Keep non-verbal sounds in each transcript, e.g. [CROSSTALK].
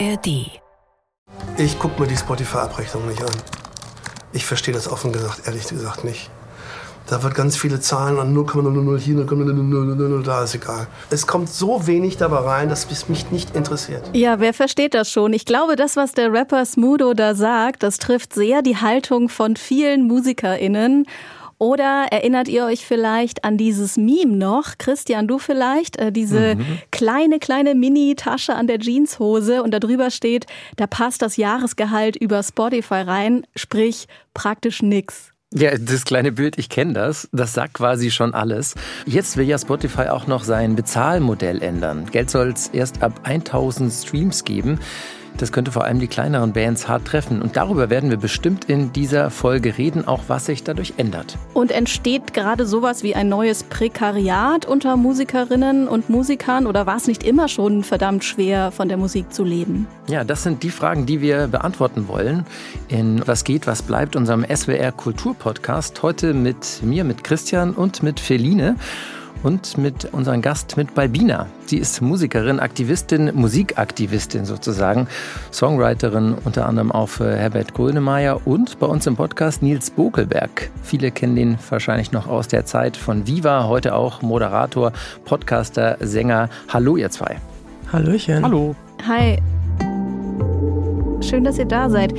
ARD. Ich gucke mir die Spotify-Abrechnung nicht an. Ich verstehe das offen gesagt, ehrlich gesagt nicht. Da wird ganz viele Zahlen an 0,000 hier, 0,000 da, ist egal. Es kommt so wenig dabei rein, dass es mich nicht interessiert. Ja, wer versteht das schon? Ich glaube, das, was der Rapper Smudo da sagt, das trifft sehr die Haltung von vielen MusikerInnen. Oder erinnert ihr euch vielleicht an dieses Meme noch? Christian, du vielleicht? Äh, diese mhm. kleine, kleine Mini-Tasche an der Jeanshose und da drüber steht, da passt das Jahresgehalt über Spotify rein, sprich praktisch nix. Ja, das kleine Bild, ich kenne das. Das sagt quasi schon alles. Jetzt will ja Spotify auch noch sein Bezahlmodell ändern. Geld soll es erst ab 1000 Streams geben. Das könnte vor allem die kleineren Bands hart treffen. Und darüber werden wir bestimmt in dieser Folge reden, auch was sich dadurch ändert. Und entsteht gerade sowas wie ein neues Prekariat unter Musikerinnen und Musikern? Oder war es nicht immer schon verdammt schwer, von der Musik zu leben? Ja, das sind die Fragen, die wir beantworten wollen. In Was geht, was bleibt, unserem SWR Kulturpodcast. Heute mit mir, mit Christian und mit Feline und mit unserem Gast, mit Balbina. Sie ist Musikerin, Aktivistin, Musikaktivistin sozusagen, Songwriterin unter anderem auch für Herbert Grönemeyer und bei uns im Podcast Nils Bokelberg. Viele kennen den wahrscheinlich noch aus der Zeit von Viva, heute auch Moderator, Podcaster, Sänger. Hallo ihr zwei. Hallöchen. Hallo. Hi. Schön, dass ihr da seid.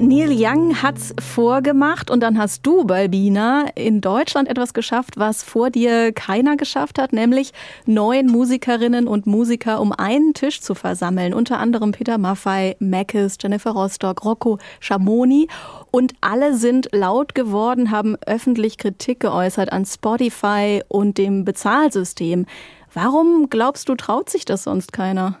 Neil Young hat's vorgemacht und dann hast du, Balbina, in Deutschland etwas geschafft, was vor dir keiner geschafft hat, nämlich neun Musikerinnen und Musiker um einen Tisch zu versammeln. Unter anderem Peter Maffay, Mackes, Jennifer Rostock, Rocco Schamoni. Und alle sind laut geworden, haben öffentlich Kritik geäußert an Spotify und dem Bezahlsystem. Warum glaubst du, traut sich das sonst keiner?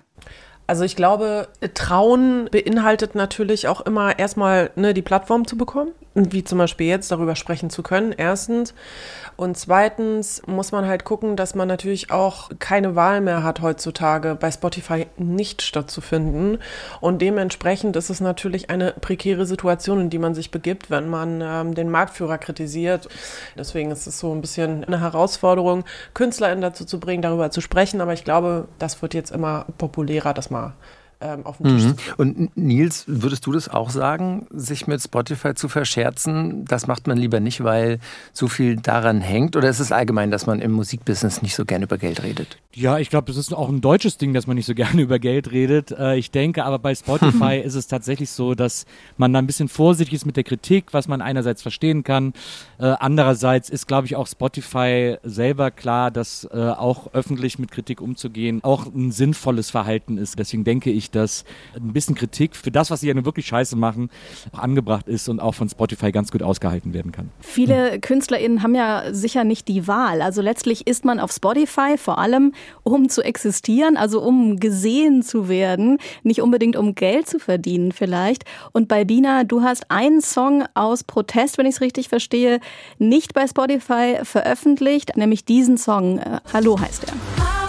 Also ich glaube, Trauen beinhaltet natürlich auch immer erstmal ne, die Plattform zu bekommen, wie zum Beispiel jetzt darüber sprechen zu können, erstens. Und zweitens muss man halt gucken, dass man natürlich auch keine Wahl mehr hat heutzutage, bei Spotify nicht stattzufinden. Und dementsprechend ist es natürlich eine prekäre Situation, in die man sich begibt, wenn man ähm, den Marktführer kritisiert. Deswegen ist es so ein bisschen eine Herausforderung, KünstlerInnen dazu zu bringen, darüber zu sprechen. Aber ich glaube, das wird jetzt immer populärer, das mal ähm, auf dem Tisch mhm. Und Nils, würdest du das auch sagen, sich mit Spotify zu verscherzen? Das macht man lieber nicht, weil so viel daran hängt? Oder ist es allgemein, dass man im Musikbusiness nicht so gerne über Geld redet? Ja, ich glaube, das ist auch ein deutsches Ding, dass man nicht so gerne [LAUGHS] über Geld redet. Äh, ich denke aber bei Spotify [LAUGHS] ist es tatsächlich so, dass man da ein bisschen vorsichtig ist mit der Kritik, was man einerseits verstehen kann. Äh, andererseits ist, glaube ich, auch Spotify selber klar, dass äh, auch öffentlich mit Kritik umzugehen auch ein sinnvolles Verhalten ist. Deswegen denke ich, dass ein bisschen Kritik für das, was sie ja nun wirklich scheiße machen, angebracht ist und auch von Spotify ganz gut ausgehalten werden kann. Viele KünstlerInnen haben ja sicher nicht die Wahl. Also letztlich ist man auf Spotify vor allem, um zu existieren, also um gesehen zu werden, nicht unbedingt um Geld zu verdienen vielleicht. Und bei Bina, du hast einen Song aus Protest, wenn ich es richtig verstehe, nicht bei Spotify veröffentlicht, nämlich diesen Song. Äh, Hallo heißt er.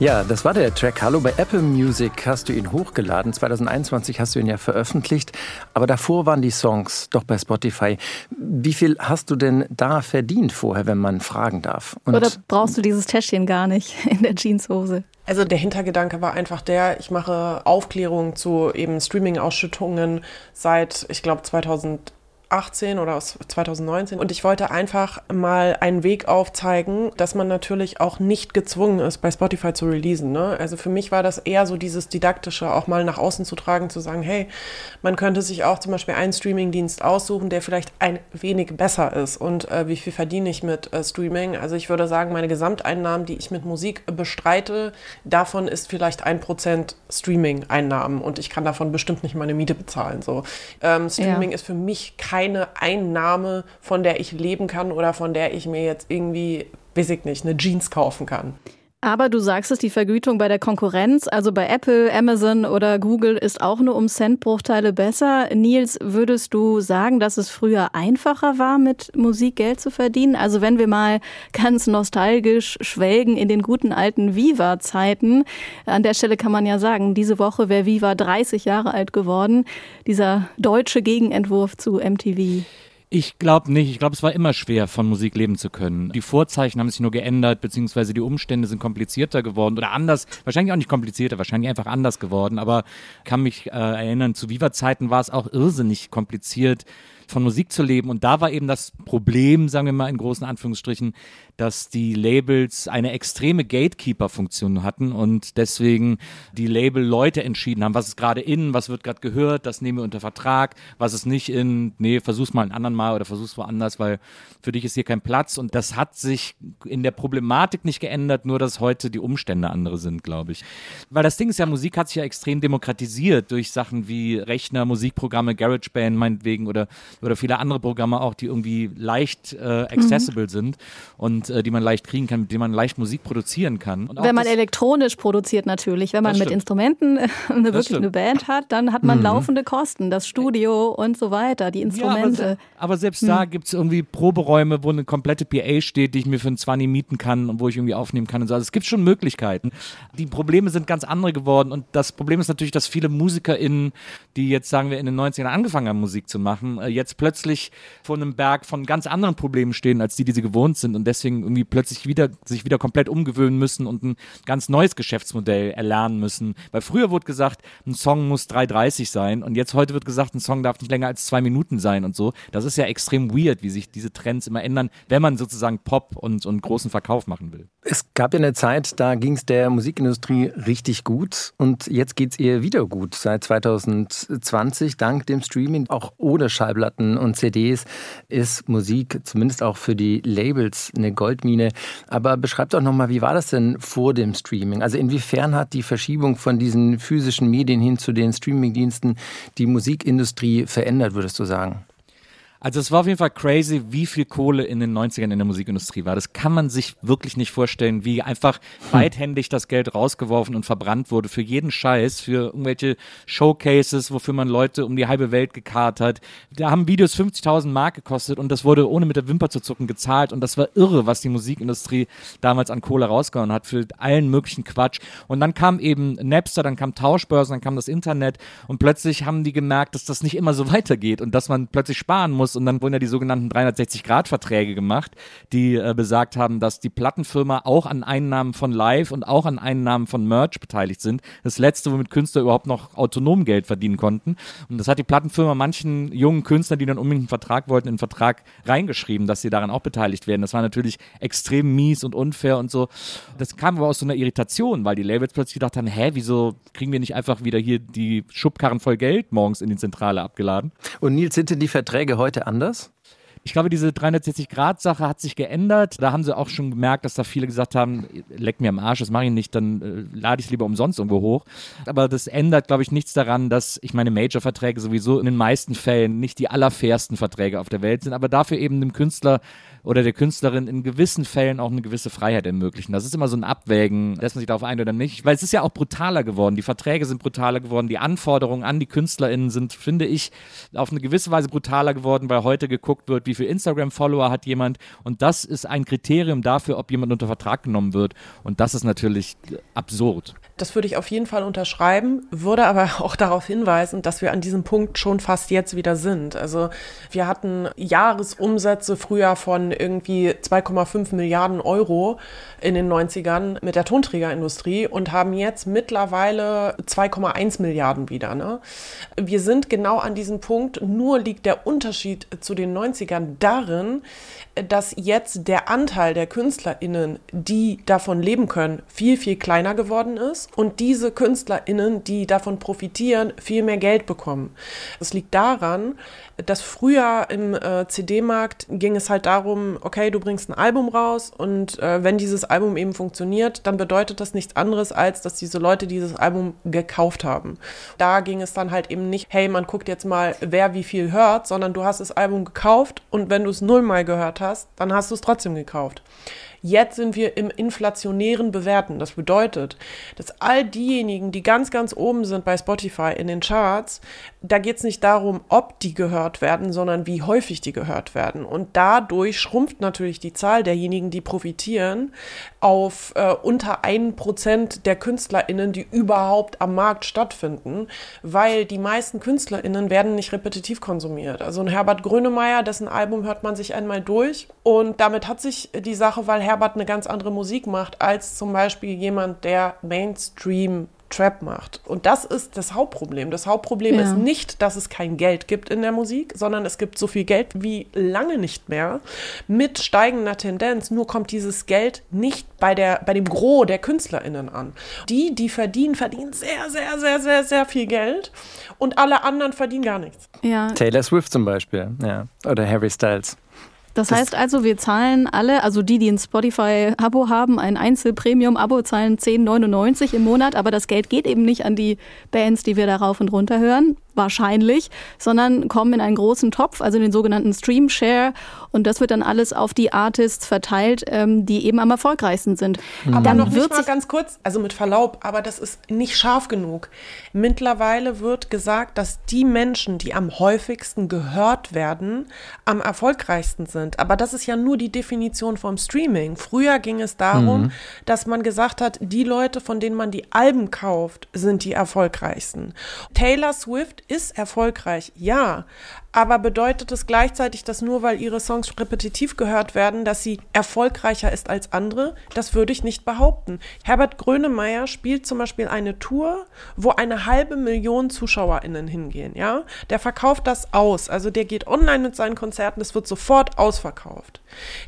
Ja, das war der Track Hallo. Bei Apple Music hast du ihn hochgeladen. 2021 hast du ihn ja veröffentlicht. Aber davor waren die Songs doch bei Spotify. Wie viel hast du denn da verdient vorher, wenn man fragen darf? Und Oder brauchst du dieses Täschchen gar nicht [LAUGHS] in der Jeanshose? Also der Hintergedanke war einfach der, ich mache Aufklärung zu eben Streaming-Ausschüttungen seit, ich glaube, 2000 2018 oder aus 2019. Und ich wollte einfach mal einen Weg aufzeigen, dass man natürlich auch nicht gezwungen ist, bei Spotify zu releasen. Ne? Also für mich war das eher so dieses Didaktische, auch mal nach außen zu tragen, zu sagen, hey, man könnte sich auch zum Beispiel einen Streamingdienst aussuchen, der vielleicht ein wenig besser ist. Und äh, wie viel verdiene ich mit äh, Streaming? Also ich würde sagen, meine Gesamteinnahmen, die ich mit Musik bestreite, davon ist vielleicht ein Prozent Streaming-Einnahmen. Und ich kann davon bestimmt nicht meine Miete bezahlen. So. Ähm, Streaming ja. ist für mich kein keine Einnahme, von der ich leben kann oder von der ich mir jetzt irgendwie, weiß ich nicht, eine Jeans kaufen kann. Aber du sagst es, die Vergütung bei der Konkurrenz, also bei Apple, Amazon oder Google, ist auch nur um Centbruchteile besser. Nils, würdest du sagen, dass es früher einfacher war, mit Musik Geld zu verdienen? Also wenn wir mal ganz nostalgisch schwelgen in den guten alten Viva-Zeiten. An der Stelle kann man ja sagen, diese Woche wäre Viva 30 Jahre alt geworden. Dieser deutsche Gegenentwurf zu MTV. Ich glaube nicht. Ich glaube, es war immer schwer, von Musik leben zu können. Die Vorzeichen haben sich nur geändert, beziehungsweise die Umstände sind komplizierter geworden oder anders. Wahrscheinlich auch nicht komplizierter, wahrscheinlich einfach anders geworden. Aber kann mich äh, erinnern, zu Viva-Zeiten war es auch irrsinnig kompliziert, von Musik zu leben. Und da war eben das Problem, sagen wir mal in großen Anführungsstrichen, dass die Labels eine extreme Gatekeeper-Funktion hatten und deswegen die Label-Leute entschieden haben, was ist gerade in, was wird gerade gehört, das nehmen wir unter Vertrag, was ist nicht in, nee, versuch's mal ein anderen Mal oder versuch's woanders, weil für dich ist hier kein Platz. Und das hat sich in der Problematik nicht geändert, nur dass heute die Umstände andere sind, glaube ich. Weil das Ding ist ja, Musik hat sich ja extrem demokratisiert durch Sachen wie Rechner, Musikprogramme, GarageBand meinetwegen oder, oder viele andere Programme auch, die irgendwie leicht äh, accessible mhm. sind. Und äh, die man leicht kriegen kann, mit denen man leicht Musik produzieren kann. wenn man elektronisch produziert natürlich, wenn man mit Instrumenten äh, [LAUGHS] eine, wirklich stimmt. eine Band hat, dann hat man mhm. laufende Kosten, das Studio und so weiter, die Instrumente. Ja, aber, aber, selbst mhm. da gibt es irgendwie Proberäume, wo eine komplette PA steht, die ich mir für einen 20 mieten kann und wo ich irgendwie aufnehmen kann und so. Also es gibt schon Möglichkeiten. Die Probleme sind ganz andere geworden und das Problem ist natürlich, dass viele MusikerInnen, die jetzt sagen wir in den 90ern angefangen haben, Musik zu machen, äh, jetzt plötzlich vor einem Berg von ganz anderen Problemen stehen, als die, die sie gewohnt sind und deswegen irgendwie plötzlich wieder, sich wieder komplett umgewöhnen müssen und ein ganz neues Geschäftsmodell erlernen müssen. Weil früher wurde gesagt, ein Song muss 3,30 sein und jetzt heute wird gesagt, ein Song darf nicht länger als zwei Minuten sein und so. Das ist ja extrem weird, wie sich diese Trends immer ändern, wenn man sozusagen Pop und, und großen Verkauf machen will. Es gab ja eine Zeit, da ging es der Musikindustrie richtig gut und jetzt geht es ihr wieder gut. Seit 2020, dank dem Streaming, auch ohne Schallplatten und CDs, ist Musik zumindest auch für die Labels eine Goldmine. Aber beschreibt doch nochmal, wie war das denn vor dem Streaming? Also inwiefern hat die Verschiebung von diesen physischen Medien hin zu den Streamingdiensten die Musikindustrie verändert, würdest du sagen? Also es war auf jeden Fall crazy, wie viel Kohle in den 90ern in der Musikindustrie war. Das kann man sich wirklich nicht vorstellen, wie einfach weithändig das Geld rausgeworfen und verbrannt wurde für jeden Scheiß, für irgendwelche Showcases, wofür man Leute um die halbe Welt gekarrt hat. Da haben Videos 50.000 Mark gekostet und das wurde ohne mit der Wimper zu zucken gezahlt und das war irre, was die Musikindustrie damals an Kohle rausgehauen hat für allen möglichen Quatsch. Und dann kam eben Napster, dann kam Tauschbörsen, dann kam das Internet und plötzlich haben die gemerkt, dass das nicht immer so [LAUGHS] weitergeht und dass man plötzlich sparen muss muss. Und dann wurden ja die sogenannten 360-Grad-Verträge gemacht, die äh, besagt haben, dass die Plattenfirma auch an Einnahmen von Live und auch an Einnahmen von Merch beteiligt sind. Das letzte, womit Künstler überhaupt noch autonom Geld verdienen konnten. Und das hat die Plattenfirma manchen jungen Künstlern, die dann unbedingt einen Vertrag wollten, in den Vertrag reingeschrieben, dass sie daran auch beteiligt werden. Das war natürlich extrem mies und unfair und so. Das kam aber aus so einer Irritation, weil die Labels plötzlich gedacht haben, hä, wieso kriegen wir nicht einfach wieder hier die Schubkarren voll Geld morgens in die Zentrale abgeladen? Und Nils, sind denn die Verträge heute heute anders? Ich glaube, diese 360-Grad-Sache hat sich geändert. Da haben sie auch schon gemerkt, dass da viele gesagt haben, leck mir am Arsch, das mache ich nicht, dann äh, lade ich es lieber umsonst irgendwo hoch. Aber das ändert, glaube ich, nichts daran, dass ich meine Major-Verträge sowieso in den meisten Fällen nicht die allerfairsten Verträge auf der Welt sind, aber dafür eben dem Künstler oder der Künstlerin in gewissen Fällen auch eine gewisse Freiheit ermöglichen. Das ist immer so ein Abwägen, lässt man sich darauf ein oder nicht. Weil es ist ja auch brutaler geworden. Die Verträge sind brutaler geworden. Die Anforderungen an die KünstlerInnen sind, finde ich, auf eine gewisse Weise brutaler geworden, weil heute geguckt wird, wie viel Instagram-Follower hat jemand. Und das ist ein Kriterium dafür, ob jemand unter Vertrag genommen wird. Und das ist natürlich absurd. Das würde ich auf jeden Fall unterschreiben, würde aber [LAUGHS] auch darauf hinweisen, dass wir an diesem Punkt schon fast jetzt wieder sind. Also wir hatten Jahresumsätze früher von irgendwie 2,5 Milliarden Euro in den 90ern mit der Tonträgerindustrie und haben jetzt mittlerweile 2,1 Milliarden wieder. Ne? Wir sind genau an diesem Punkt, nur liegt der Unterschied zu den 90ern darin, dass jetzt der Anteil der KünstlerInnen, die davon leben können, viel, viel kleiner geworden ist und diese KünstlerInnen, die davon profitieren, viel mehr Geld bekommen. Das liegt daran, dass früher im äh, CD-Markt ging es halt darum, okay, du bringst ein Album raus und äh, wenn dieses Album eben funktioniert, dann bedeutet das nichts anderes, als dass diese Leute dieses Album gekauft haben. Da ging es dann halt eben nicht, hey, man guckt jetzt mal, wer wie viel hört, sondern du hast das Album gekauft und wenn du es nullmal gehört hast, dann hast du es trotzdem gekauft. Jetzt sind wir im inflationären Bewerten. Das bedeutet, dass all diejenigen, die ganz, ganz oben sind bei Spotify in den Charts, da geht es nicht darum, ob die gehört werden, sondern wie häufig die gehört werden. Und dadurch schrumpft natürlich die Zahl derjenigen, die profitieren, auf äh, unter ein Prozent der KünstlerInnen, die überhaupt am Markt stattfinden, weil die meisten KünstlerInnen werden nicht repetitiv konsumiert. Also ein Herbert Grönemeyer, dessen Album hört man sich einmal durch und damit hat sich die Sache, weil Herbert eine ganz andere Musik macht, als zum Beispiel jemand, der Mainstream Trap macht. Und das ist das Hauptproblem. Das Hauptproblem ja. ist nicht, dass es kein Geld gibt in der Musik, sondern es gibt so viel Geld wie lange nicht mehr mit steigender Tendenz. Nur kommt dieses Geld nicht bei, der, bei dem Gros der KünstlerInnen an. Die, die verdienen, verdienen sehr, sehr, sehr, sehr, sehr viel Geld und alle anderen verdienen gar nichts. Ja. Taylor Swift zum Beispiel, ja. Oder Harry Styles. Das, das heißt also, wir zahlen alle, also die, die ein Spotify-Abo haben, ein Einzel-Premium-Abo, zahlen 10,99 im Monat, aber das Geld geht eben nicht an die Bands, die wir da rauf und runter hören, wahrscheinlich, sondern kommen in einen großen Topf, also in den sogenannten Stream Share. Und das wird dann alles auf die Artists verteilt, ähm, die eben am erfolgreichsten sind. Mhm. Aber dann noch wird nicht mal ganz kurz, also mit Verlaub, aber das ist nicht scharf genug. Mittlerweile wird gesagt, dass die Menschen, die am häufigsten gehört werden, am erfolgreichsten sind. Aber das ist ja nur die Definition vom Streaming. Früher ging es darum, mhm. dass man gesagt hat, die Leute, von denen man die Alben kauft, sind die erfolgreichsten. Taylor Swift ist erfolgreich, ja, aber bedeutet es gleichzeitig, dass nur weil ihre Songs repetitiv gehört werden, dass sie erfolgreicher ist als andere? Das würde ich nicht behaupten. Herbert Grönemeyer spielt zum Beispiel eine Tour, wo eine halbe Million ZuschauerInnen hingehen, ja? Der verkauft das aus. Also der geht online mit seinen Konzerten, es wird sofort ausverkauft.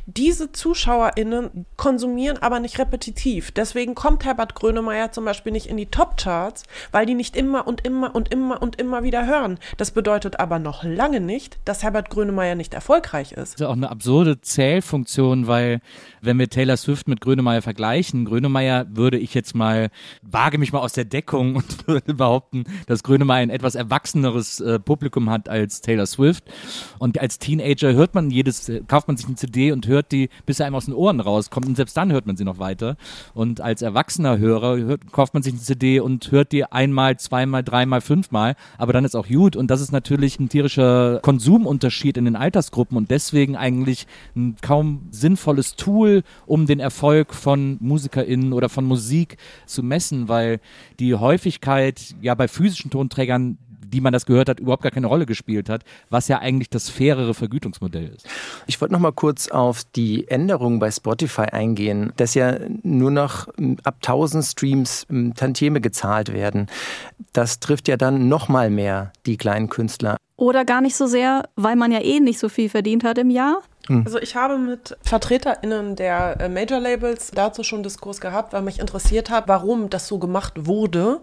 Diese ZuschauerInnen konsumieren aber nicht repetitiv. Deswegen kommt Herbert Grönemeyer zum Beispiel nicht in die Top-Charts, weil die nicht immer und immer und immer und immer wieder hören. Das bedeutet aber noch lange lange nicht, dass Herbert Grönemeyer nicht erfolgreich ist. Das ist auch eine absurde Zählfunktion, weil wenn wir Taylor Swift mit Grönemeyer vergleichen, Grönemeyer würde ich jetzt mal, wage mich mal aus der Deckung und [LAUGHS] würde behaupten, dass Grönemeyer ein etwas erwachseneres äh, Publikum hat als Taylor Swift. Und als Teenager hört man jedes, äh, kauft man sich eine CD und hört die, bis er einem aus den Ohren rauskommt. Und selbst dann hört man sie noch weiter. Und als erwachsener Hörer hört, kauft man sich eine CD und hört die einmal, zweimal, dreimal, fünfmal. Aber dann ist auch gut. Und das ist natürlich ein tierischer Konsumunterschied in den Altersgruppen und deswegen eigentlich ein kaum sinnvolles Tool, um den Erfolg von MusikerInnen oder von Musik zu messen, weil die Häufigkeit ja bei physischen Tonträgern die man das gehört hat, überhaupt gar keine Rolle gespielt hat, was ja eigentlich das fairere Vergütungsmodell ist. Ich wollte noch mal kurz auf die Änderungen bei Spotify eingehen, dass ja nur noch hm, ab 1000 Streams hm, Tantieme gezahlt werden. Das trifft ja dann noch mal mehr die kleinen Künstler. Oder gar nicht so sehr, weil man ja eh nicht so viel verdient hat im Jahr? Hm. Also ich habe mit VertreterInnen der äh, Major Labels dazu schon Diskurs gehabt, weil mich interessiert hat, warum das so gemacht wurde.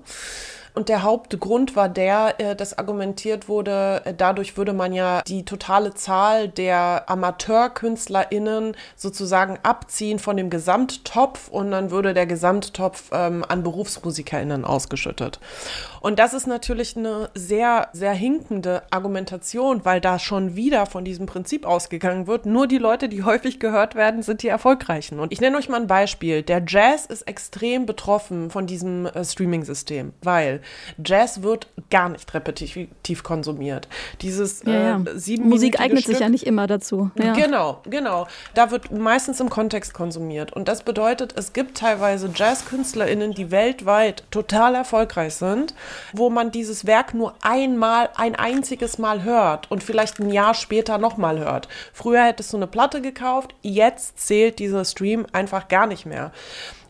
Und der Hauptgrund war der, äh, dass argumentiert wurde, äh, dadurch würde man ja die totale Zahl der AmateurkünstlerInnen sozusagen abziehen von dem Gesamttopf und dann würde der Gesamttopf ähm, an BerufsmusikerInnen ausgeschüttet. Und das ist natürlich eine sehr, sehr hinkende Argumentation, weil da schon wieder von diesem Prinzip ausgegangen wird. Nur die Leute, die häufig gehört werden, sind die erfolgreichen. Und ich nenne euch mal ein Beispiel. Der Jazz ist extrem betroffen von diesem äh, Streaming-System, weil Jazz wird gar nicht repetitiv konsumiert. Dieses ja, ja. Äh, Musik eignet Stück, sich ja nicht immer dazu. Ja. Genau, genau. Da wird meistens im Kontext konsumiert. Und das bedeutet, es gibt teilweise Jazz-KünstlerInnen, die weltweit total erfolgreich sind wo man dieses Werk nur einmal, ein einziges Mal hört und vielleicht ein Jahr später nochmal hört. Früher hättest du eine Platte gekauft, jetzt zählt dieser Stream einfach gar nicht mehr.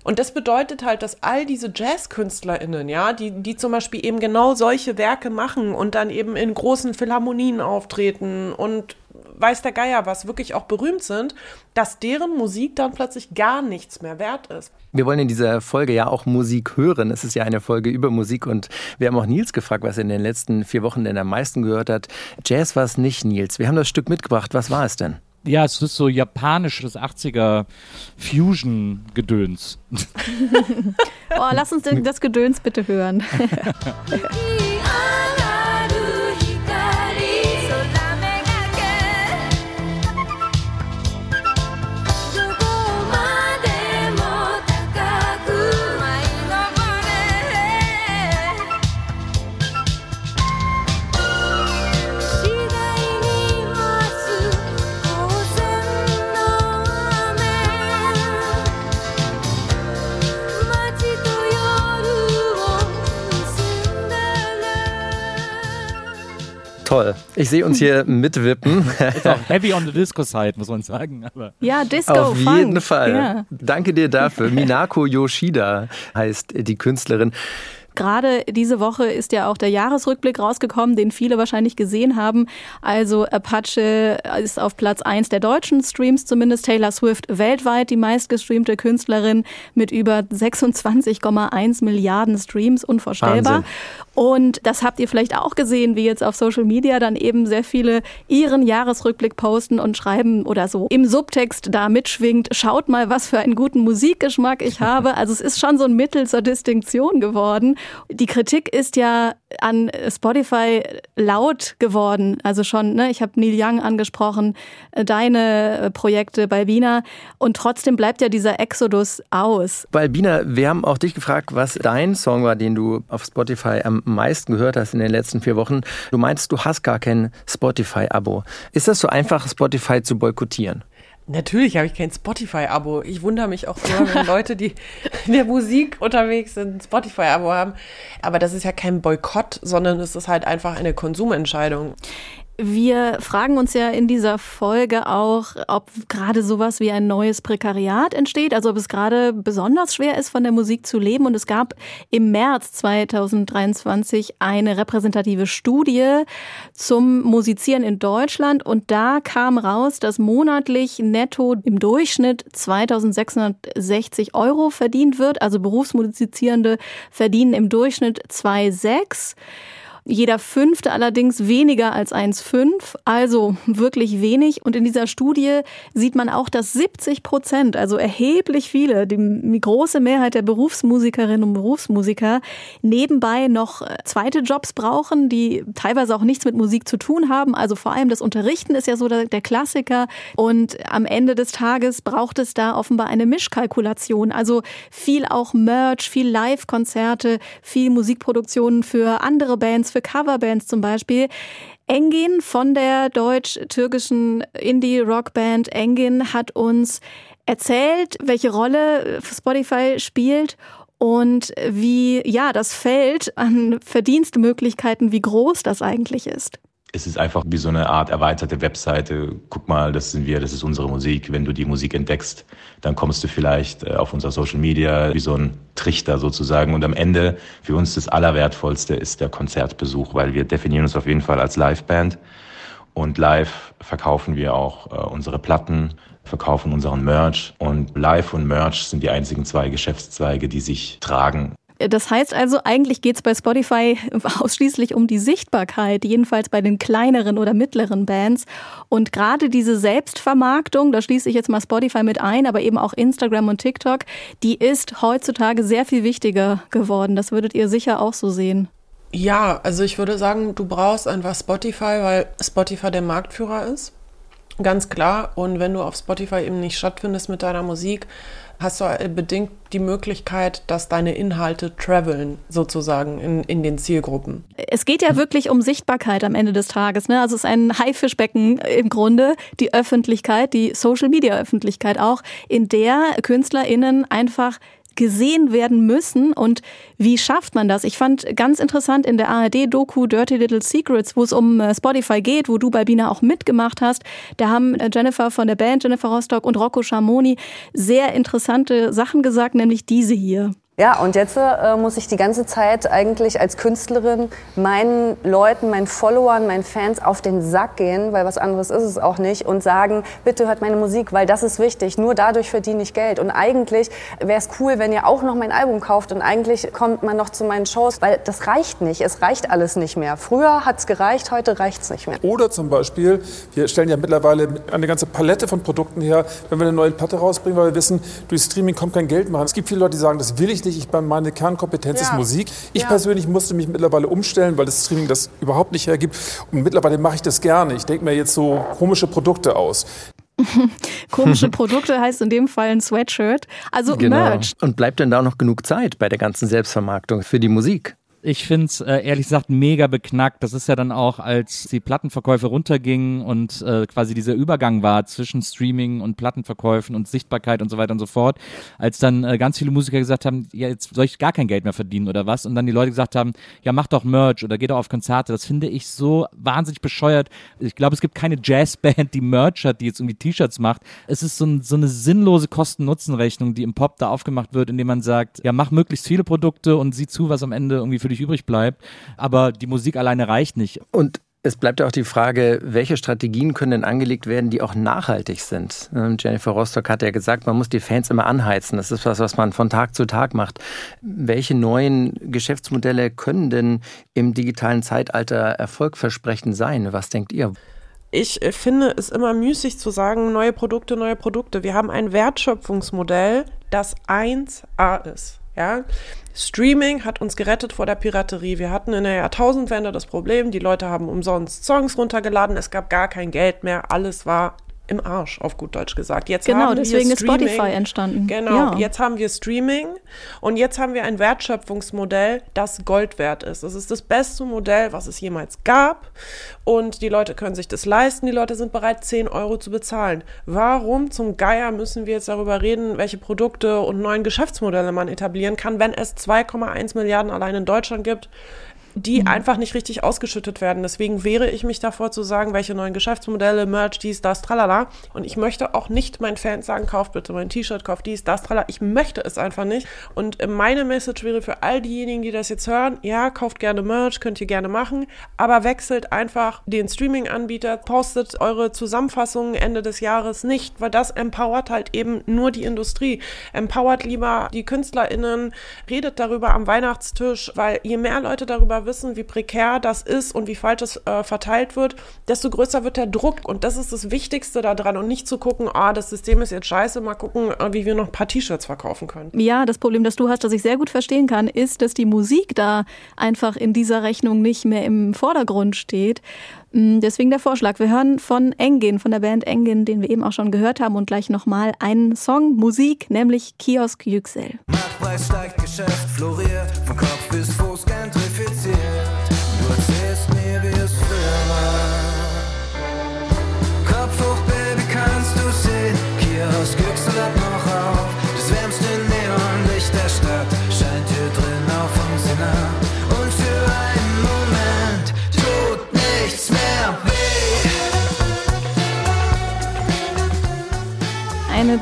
Und das bedeutet halt, dass all diese JazzkünstlerInnen, ja, die, die zum Beispiel eben genau solche Werke machen und dann eben in großen Philharmonien auftreten und weiß der Geier was, wirklich auch berühmt sind, dass deren Musik dann plötzlich gar nichts mehr wert ist. Wir wollen in dieser Folge ja auch Musik hören. Es ist ja eine Folge über Musik und wir haben auch Nils gefragt, was er in den letzten vier Wochen denn am meisten gehört hat. Jazz war es nicht, Nils. Wir haben das Stück mitgebracht. Was war es denn? Ja, es ist so japanisches 80er Fusion-Gedöns. [LAUGHS] oh, lass uns [LAUGHS] das Gedöns bitte hören. [LAUGHS] Toll. Ich sehe uns hier [LAUGHS] mitwippen. Ist auch heavy on the Disco Side, muss man sagen. Aber Ja, Disco, Auf Funk. jeden Fall. Ja. Danke dir dafür. [LAUGHS] Minako Yoshida heißt die Künstlerin. Gerade diese Woche ist ja auch der Jahresrückblick rausgekommen, den viele wahrscheinlich gesehen haben. Also Apache ist auf Platz 1 der deutschen Streams, zumindest Taylor Swift weltweit die meistgestreamte Künstlerin mit über 26,1 Milliarden Streams, unvorstellbar. Wahnsinn. Und das habt ihr vielleicht auch gesehen, wie jetzt auf Social Media dann eben sehr viele ihren Jahresrückblick posten und schreiben oder so im Subtext da mitschwingt, schaut mal, was für einen guten Musikgeschmack ich habe. Also es ist schon so ein Mittel zur Distinktion geworden. Die Kritik ist ja an Spotify laut geworden. Also schon, ne, ich habe Neil Young angesprochen, äh, deine äh, Projekte bei Wiener und trotzdem bleibt ja dieser Exodus aus. Balbina, wir haben auch dich gefragt, was dein Song war, den du auf Spotify am meisten gehört hast in den letzten vier Wochen. Du meinst, du hast gar kein Spotify-Abo. Ist das so einfach, Spotify zu boykottieren? Natürlich habe ich kein Spotify-Abo. Ich wundere mich auch immer, wenn Leute, die [LAUGHS] in der Musik unterwegs sind, ein Spotify-Abo haben. Aber das ist ja kein Boykott, sondern es ist halt einfach eine Konsumentscheidung. Wir fragen uns ja in dieser Folge auch, ob gerade sowas wie ein neues Prekariat entsteht, also ob es gerade besonders schwer ist, von der Musik zu leben. Und es gab im März 2023 eine repräsentative Studie zum Musizieren in Deutschland. Und da kam raus, dass monatlich netto im Durchschnitt 2660 Euro verdient wird. Also Berufsmusizierende verdienen im Durchschnitt 2,6. Jeder fünfte allerdings weniger als 1,5, also wirklich wenig. Und in dieser Studie sieht man auch, dass 70 Prozent, also erheblich viele, die große Mehrheit der Berufsmusikerinnen und Berufsmusiker nebenbei noch äh, zweite Jobs brauchen, die teilweise auch nichts mit Musik zu tun haben. Also vor allem das Unterrichten ist ja so der, der Klassiker. Und am Ende des Tages braucht es da offenbar eine Mischkalkulation. Also viel auch Merch, viel Live-Konzerte, viel Musikproduktionen für andere Bands, für Coverbands zum Beispiel. Engin von der deutsch-türkischen Indie-Rock-Band Engin hat uns erzählt, welche Rolle Spotify spielt und wie ja das Feld an Verdienstmöglichkeiten, wie groß das eigentlich ist. Es ist einfach wie so eine Art erweiterte Webseite. Guck mal, das sind wir, das ist unsere Musik. Wenn du die Musik entdeckst, dann kommst du vielleicht äh, auf unser Social Media wie so ein Trichter sozusagen. Und am Ende für uns das Allerwertvollste ist der Konzertbesuch, weil wir definieren uns auf jeden Fall als Liveband. Und live verkaufen wir auch äh, unsere Platten, verkaufen unseren Merch. Und live und Merch sind die einzigen zwei Geschäftszweige, die sich tragen. Das heißt also, eigentlich geht es bei Spotify [LAUGHS] ausschließlich um die Sichtbarkeit, jedenfalls bei den kleineren oder mittleren Bands. Und gerade diese Selbstvermarktung, da schließe ich jetzt mal Spotify mit ein, aber eben auch Instagram und TikTok, die ist heutzutage sehr viel wichtiger geworden. Das würdet ihr sicher auch so sehen. Ja, also ich würde sagen, du brauchst einfach Spotify, weil Spotify der Marktführer ist. Ganz klar. Und wenn du auf Spotify eben nicht stattfindest mit deiner Musik, hast du bedingt die Möglichkeit, dass deine Inhalte traveln, sozusagen in, in den Zielgruppen. Es geht ja wirklich um Sichtbarkeit am Ende des Tages. Ne? Also es ist ein Haifischbecken im Grunde, die Öffentlichkeit, die Social-Media-Öffentlichkeit auch, in der KünstlerInnen einfach gesehen werden müssen und wie schafft man das? Ich fand ganz interessant in der ARD-Doku Dirty Little Secrets, wo es um Spotify geht, wo du bei Bina auch mitgemacht hast. Da haben Jennifer von der Band, Jennifer Rostock und Rocco Schamoni sehr interessante Sachen gesagt, nämlich diese hier. Ja, und jetzt äh, muss ich die ganze Zeit eigentlich als Künstlerin meinen Leuten, meinen Followern, meinen Fans auf den Sack gehen, weil was anderes ist es auch nicht, und sagen, bitte hört meine Musik, weil das ist wichtig. Nur dadurch verdiene ich Geld. Und eigentlich wäre es cool, wenn ihr auch noch mein Album kauft und eigentlich kommt man noch zu meinen Shows, weil das reicht nicht. Es reicht alles nicht mehr. Früher hat es gereicht, heute reicht es nicht mehr. Oder zum Beispiel, wir stellen ja mittlerweile eine ganze Palette von Produkten her, wenn wir eine neue Platte rausbringen, weil wir wissen, durch Streaming kommt kein Geld mehr. Es gibt viele Leute, die sagen, das will ich nicht ich meine Kernkompetenz ja. ist Musik. Ich ja. persönlich musste mich mittlerweile umstellen, weil das Streaming das überhaupt nicht hergibt. Und mittlerweile mache ich das gerne. Ich denke mir jetzt so komische Produkte aus. [LAUGHS] Komische Produkte heißt in dem Fall ein Sweatshirt. Also genau. Merch. Und bleibt denn da noch genug Zeit bei der ganzen Selbstvermarktung für die Musik? Ich finde es äh, ehrlich gesagt mega beknackt. Das ist ja dann auch, als die Plattenverkäufe runtergingen und äh, quasi dieser Übergang war zwischen Streaming und Plattenverkäufen und Sichtbarkeit und so weiter und so fort, als dann äh, ganz viele Musiker gesagt haben, ja, jetzt soll ich gar kein Geld mehr verdienen oder was? Und dann die Leute gesagt haben, ja, mach doch Merch oder geh doch auf Konzerte. Das finde ich so wahnsinnig bescheuert. Ich glaube, es gibt keine Jazzband, die Merch hat, die jetzt irgendwie T-Shirts macht. Es ist so, ein, so eine sinnlose Kosten-Nutzen-Rechnung, die im Pop da aufgemacht wird, indem man sagt, ja, mach möglichst viele Produkte und sieh zu, was am Ende irgendwie für dich übrig bleibt. Aber die Musik alleine reicht nicht. Und es bleibt ja auch die Frage, welche Strategien können denn angelegt werden, die auch nachhaltig sind? Ähm, Jennifer Rostock hat ja gesagt, man muss die Fans immer anheizen. Das ist was, was man von Tag zu Tag macht. Welche neuen Geschäftsmodelle können denn im digitalen Zeitalter erfolgversprechend sein? Was denkt ihr? Ich äh, finde es immer müßig zu sagen, neue Produkte, neue Produkte. Wir haben ein Wertschöpfungsmodell, das 1A ist. Ja? Streaming hat uns gerettet vor der Piraterie. Wir hatten in der Jahrtausendwende das Problem, die Leute haben umsonst Songs runtergeladen, es gab gar kein Geld mehr, alles war im Arsch, auf gut Deutsch gesagt. Jetzt genau, deswegen wir ist Spotify entstanden. Genau, ja. jetzt haben wir Streaming und jetzt haben wir ein Wertschöpfungsmodell, das Gold wert ist. Das ist das beste Modell, was es jemals gab und die Leute können sich das leisten. Die Leute sind bereit, 10 Euro zu bezahlen. Warum zum Geier müssen wir jetzt darüber reden, welche Produkte und neuen Geschäftsmodelle man etablieren kann, wenn es 2,1 Milliarden allein in Deutschland gibt? Die mhm. einfach nicht richtig ausgeschüttet werden. Deswegen wehre ich mich davor zu sagen, welche neuen Geschäftsmodelle, Merch, dies, das, tralala. Und ich möchte auch nicht meinen Fans sagen, kauft bitte mein T-Shirt, kauft dies, das, tralala. Ich möchte es einfach nicht. Und meine Message wäre für all diejenigen, die das jetzt hören, ja, kauft gerne Merch, könnt ihr gerne machen, aber wechselt einfach den Streaming-Anbieter, postet eure Zusammenfassungen Ende des Jahres nicht, weil das empowert halt eben nur die Industrie. Empowert lieber die KünstlerInnen, redet darüber am Weihnachtstisch, weil je mehr Leute darüber wissen, wie prekär das ist und wie falsch es äh, verteilt wird, desto größer wird der Druck. Und das ist das Wichtigste daran. Und nicht zu gucken, ah, das System ist jetzt scheiße, mal gucken, äh, wie wir noch ein paar T-Shirts verkaufen können. Ja, das Problem, das du hast, das ich sehr gut verstehen kann, ist, dass die Musik da einfach in dieser Rechnung nicht mehr im Vordergrund steht. Mm, deswegen der Vorschlag. Wir hören von Engin, von der Band Engin, den wir eben auch schon gehört haben und gleich nochmal einen Song Musik, nämlich Kiosk Yüksel. Marktpreis steigt, Geschäft floriert, von Kopf bis Fuß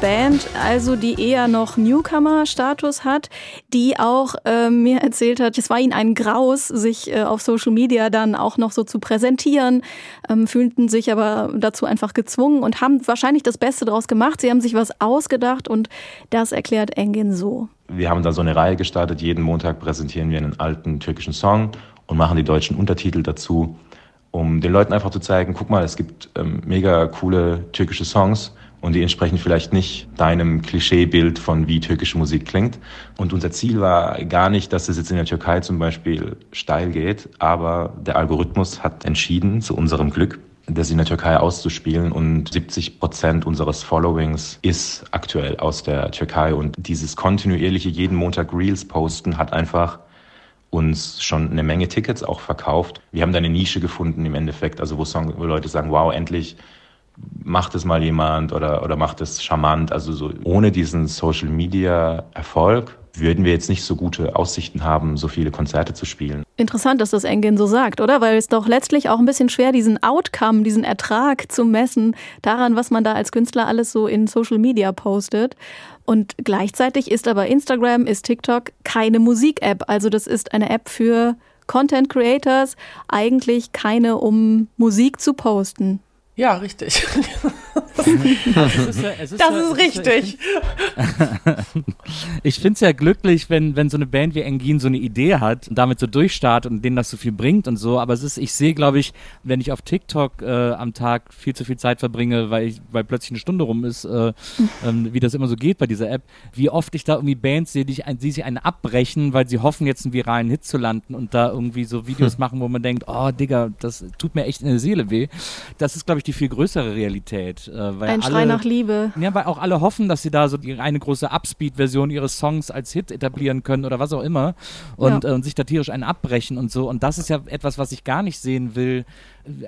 Band, also die eher noch Newcomer-Status hat, die auch äh, mir erzählt hat, es war ihnen ein Graus, sich äh, auf Social Media dann auch noch so zu präsentieren, ähm, fühlten sich aber dazu einfach gezwungen und haben wahrscheinlich das Beste daraus gemacht. Sie haben sich was ausgedacht und das erklärt Engin so. Wir haben da so eine Reihe gestartet. Jeden Montag präsentieren wir einen alten türkischen Song und machen die deutschen Untertitel dazu, um den Leuten einfach zu zeigen, guck mal, es gibt ähm, mega coole türkische Songs und die entsprechen vielleicht nicht deinem Klischeebild von wie türkische Musik klingt. Und unser Ziel war gar nicht, dass es jetzt in der Türkei zum Beispiel steil geht, aber der Algorithmus hat entschieden, zu unserem Glück, das in der Türkei auszuspielen und 70 Prozent unseres Followings ist aktuell aus der Türkei und dieses kontinuierliche jeden Montag Reels posten hat einfach uns schon eine Menge Tickets auch verkauft. Wir haben da eine Nische gefunden im Endeffekt, also wo, wo Leute sagen, wow, endlich macht es mal jemand oder, oder macht es charmant. Also so ohne diesen Social Media Erfolg würden wir jetzt nicht so gute Aussichten haben, so viele Konzerte zu spielen. Interessant, dass das Engin so sagt, oder? Weil es doch letztlich auch ein bisschen schwer, diesen Outcome, diesen Ertrag zu messen, daran, was man da als Künstler alles so in Social Media postet. Und gleichzeitig ist aber Instagram, ist TikTok keine Musik-App. Also das ist eine App für Content Creators, eigentlich keine, um Musik zu posten. Ja, richtig. [LAUGHS] das ist, ja, ist, das ist richtig. ich finde es ja glücklich, wenn, wenn so eine Band wie Engin so eine Idee hat und damit so durchstartet und denen das so viel bringt und so. Aber es ist, ich sehe, glaube ich, wenn ich auf TikTok äh, am Tag viel zu viel Zeit verbringe, weil, ich, weil plötzlich eine Stunde rum ist, äh, ähm, wie das immer so geht bei dieser App, wie oft ich da irgendwie Bands sehe, die, die sich einen abbrechen, weil sie hoffen, jetzt einen viralen Hit zu landen und da irgendwie so Videos hm. machen, wo man denkt, oh Digga, das tut mir echt in der Seele weh. Das ist, glaube ich, die viel größere Realität. Äh, Äh, weil Ein alle, Schrei nach Liebe. Ja, weil auch alle hoffen, dass sie da so die, eine große Upspeed-Version ihres Songs als Hit etablieren können oder was auch immer und, Ja. äh, und sich da tierisch einen abbrechen und so. Und das ist ja etwas, was ich gar nicht sehen will.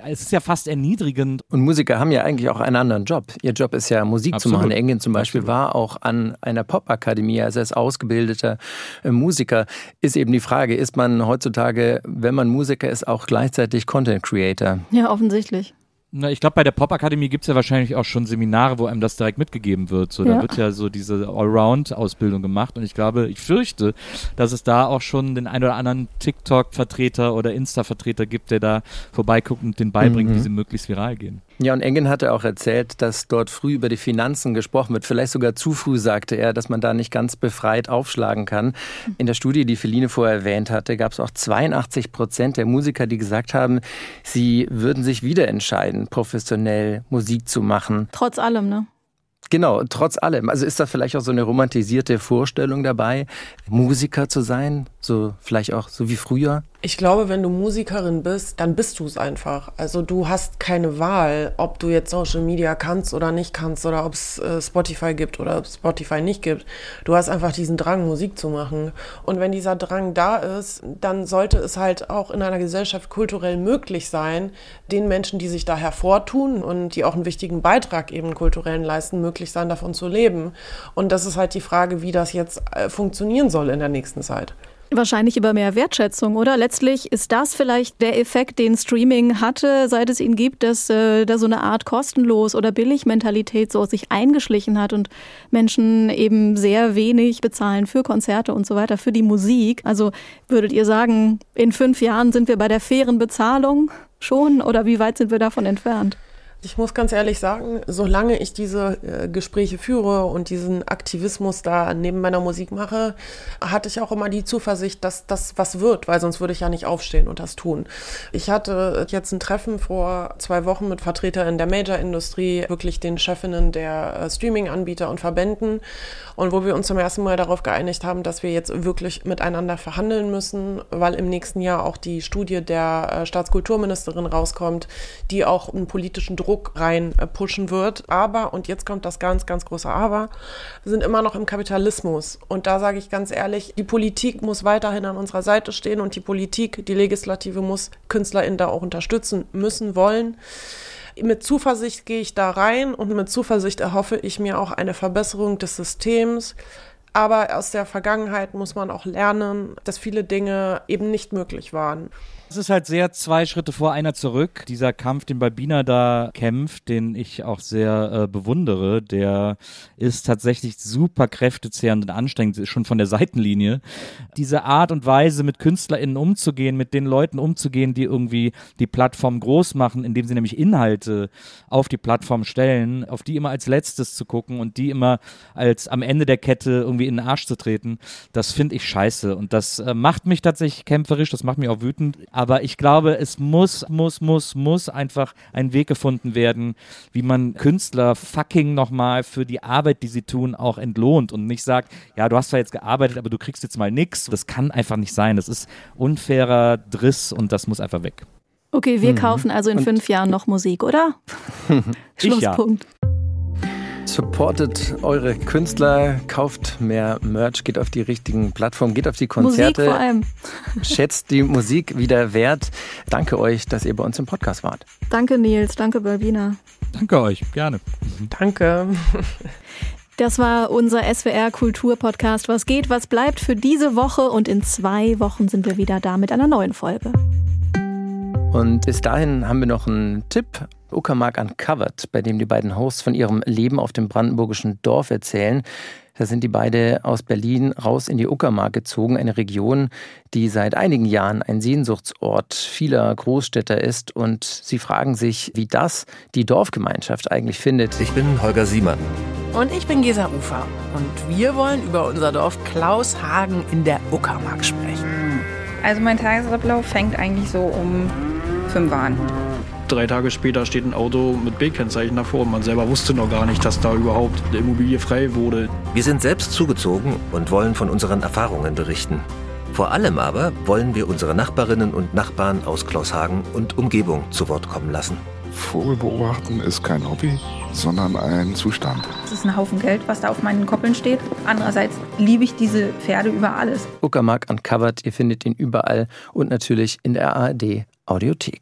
Es ist ja fast erniedrigend. Und Musiker haben ja eigentlich auch einen anderen Job. Ihr Job ist ja Musik Absolut. zu machen. Engin zum Beispiel war auch an einer Popakademie, also als ausgebildeter äh, Musiker. Ist eben die Frage, ist man heutzutage, wenn man Musiker ist, auch gleichzeitig Content Creator? Ja, offensichtlich. Na, ich glaube, bei der Popakademie gibt es ja wahrscheinlich auch schon Seminare, wo einem das direkt mitgegeben wird. So, Ja. Da wird ja so diese Allround-Ausbildung gemacht. Und ich glaube, ich fürchte, dass es da auch schon den ein oder anderen TikTok-Vertreter oder Insta-Vertreter gibt, der da vorbeiguckt und den beibringt, Mhm. wie sie möglichst viral gehen. Ja, und Engin hatte auch erzählt, dass dort früh über die Finanzen gesprochen wird. Vielleicht sogar zu früh, sagte er, dass man da nicht ganz befreit aufschlagen kann. In der Studie, die Feline vorher erwähnt hatte, gab es auch 82 Prozent der Musiker, die gesagt haben, sie würden sich wieder entscheiden, professionell Musik zu machen. Trotz allem, ne? Genau, trotz allem. Also ist da vielleicht auch so eine romantisierte Vorstellung dabei, Musiker zu sein? So vielleicht auch so wie früher? Ich glaube, wenn du Musikerin bist, dann bist du es einfach. Also du hast keine Wahl, ob du jetzt Social Media kannst oder nicht kannst oder ob es äh, Spotify gibt oder ob Spotify nicht gibt. Du hast einfach diesen Drang, Musik zu machen. Und wenn dieser Drang da ist, dann sollte es halt auch in einer Gesellschaft kulturell möglich sein, den Menschen, die sich da hervortun und die auch einen wichtigen Beitrag eben kulturellen leisten, möglich sein, davon zu leben. Und das ist halt die Frage, wie das jetzt äh, funktionieren soll in der nächsten Zeit. Wahrscheinlich über mehr Wertschätzung, oder? Letztlich ist das vielleicht der Effekt, den Streaming hatte, seit es ihn gibt, dass äh, da so eine Art kostenlos oder Billigmentalität so sich eingeschlichen hat und Menschen eben sehr wenig bezahlen für Konzerte und so weiter, für die Musik. Also würdet ihr sagen, in fünf Jahren sind wir bei der fairen Bezahlung schon oder wie weit sind wir davon entfernt? Ich muss ganz ehrlich sagen, solange ich diese äh, Gespräche führe und diesen Aktivismus da neben meiner Musik mache, hatte ich auch immer die Zuversicht, dass das was wird, weil sonst würde ich ja nicht aufstehen und das tun. Ich hatte jetzt ein Treffen vor zwei Wochen mit Vertretern der Major-Industrie, wirklich den Chefinnen der äh, Streaming-Anbieter und Verbänden und wo wir uns zum ersten Mal darauf geeinigt haben, dass wir jetzt wirklich miteinander verhandeln müssen, weil im nächsten Jahr auch die Studie der äh, Staatskulturministerin rauskommt, die auch einen politischen Druck rein äh, pushen wird. Aber, und jetzt kommt das ganz, ganz große Aber, wir sind immer noch im Kapitalismus. Und da sage ich ganz ehrlich, die Politik muss weiterhin an unserer Seite stehen und die Politik, die Legislative muss KünstlerInnen da auch unterstützen müssen, wollen. Mit Zuversicht gehe ich da rein und mit Zuversicht erhoffe ich mir auch eine Verbesserung des Systems. Aber aus der Vergangenheit muss man auch lernen, dass viele Dinge eben nicht möglich waren. Es ist halt sehr zwei Schritte vor, einer zurück. Dieser Kampf, den Balbina da kämpft, den ich auch sehr äh, bewundere, der ist tatsächlich super kräftezehrend und anstrengend, schon von der Seitenlinie. Diese Art und Weise, mit KünstlerInnen umzugehen, mit den Leuten umzugehen, die irgendwie die Plattform groß machen, indem sie nämlich Inhalte auf die Plattform stellen, auf die immer als letztes zu gucken und die immer als am Ende der Kette irgendwie in den Arsch zu treten, das finde ich scheiße. Und das äh, macht mich tatsächlich kämpferisch, das macht mich auch wütend. Aber ich glaube, es muss, muss, muss, muss einfach ein Weg gefunden werden, wie man Künstler fucking nochmal für die Arbeit, die sie tun, auch entlohnt und nicht sagt, ja, du hast zwar jetzt gearbeitet, aber du kriegst jetzt mal nix. Das kann einfach nicht sein. Das ist unfairer Driss und das muss einfach weg. Okay, wir kaufen also in fünf Jahren noch Musik, oder? [LAUGHS] Ich ja. Supportet eure Künstler, kauft mehr Merch, geht auf die richtigen Plattformen, geht auf die Musik Konzerte, vor allem. schätzt die Musik wieder wert. Danke euch, dass ihr bei uns im Podcast wart. Danke Nils, danke Balbina. Danke euch, gerne. Danke. Das war unser SWR Kultur-Podcast. Was geht, was bleibt für diese Woche und in zwei Wochen sind wir wieder da mit einer neuen Folge. Und bis dahin haben wir noch einen Tipp. Uckermark Uncovered, bei dem die beiden Hosts von ihrem Leben auf dem brandenburgischen Dorf erzählen. Da sind die beide aus Berlin raus in die Uckermark gezogen, eine Region, die seit einigen Jahren ein Sehnsuchtsort vieler Großstädter ist. Und sie fragen sich, wie das die Dorfgemeinschaft eigentlich findet. Ich bin Holger Siemann. Und ich bin Gesa Ufer. Und wir wollen über unser Dorf Klaushagen in der Uckermark sprechen. Also mein Tagesablauf fängt eigentlich so um fünf an. Drei Tage später steht ein Auto mit B-Kennzeichen davor und man selber wusste noch gar nicht, dass da überhaupt eine Immobilie frei wurde. Wir sind selbst zugezogen und wollen von unseren Erfahrungen berichten. Vor allem aber wollen wir unsere Nachbarinnen und Nachbarn aus Klaushagen und Umgebung zu Wort kommen lassen. Vogelbeobachten ist kein Hobby, sondern ein Zustand. Es ist ein Haufen Geld, was da auf meinen Koppeln steht. Andererseits liebe ich diese Pferde über alles. Uckermark Uncovered, ihr findet ihn überall und natürlich in der ARD Audiothek.